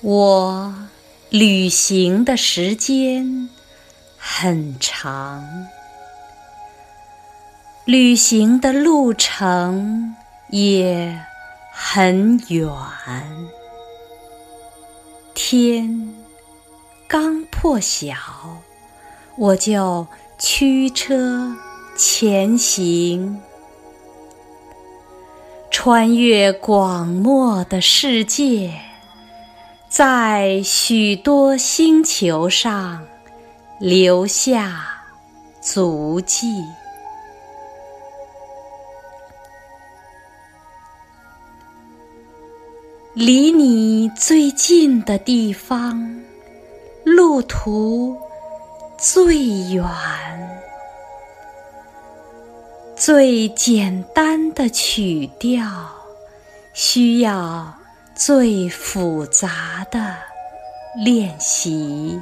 我旅行的时间很长，旅行的路程也很远。天刚破晓，我就驱车前行，穿越广漠的世界。在许多星球上留下足迹，离你最近的地方，路途最远，最简单的曲调，需要。最复杂的练习，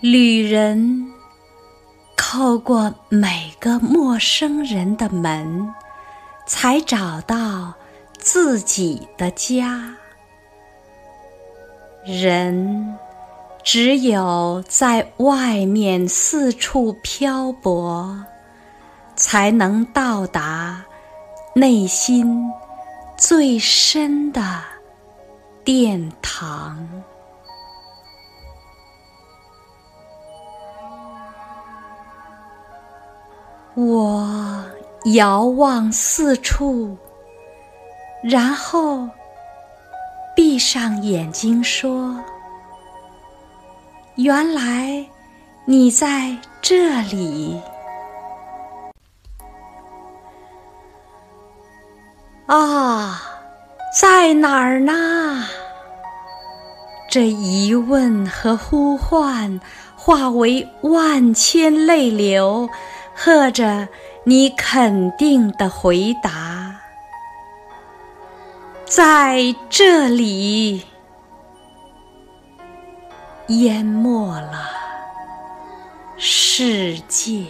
旅人叩过每个陌生人的门，才找到自己的家。人只有在外面四处漂泊。才能到达内心最深的殿堂。我遥望四处，然后闭上眼睛说：“原来你在这里。”啊，在哪儿呢？这疑问和呼唤化为万千泪流，和着你肯定的回答，在这里，淹没了世界。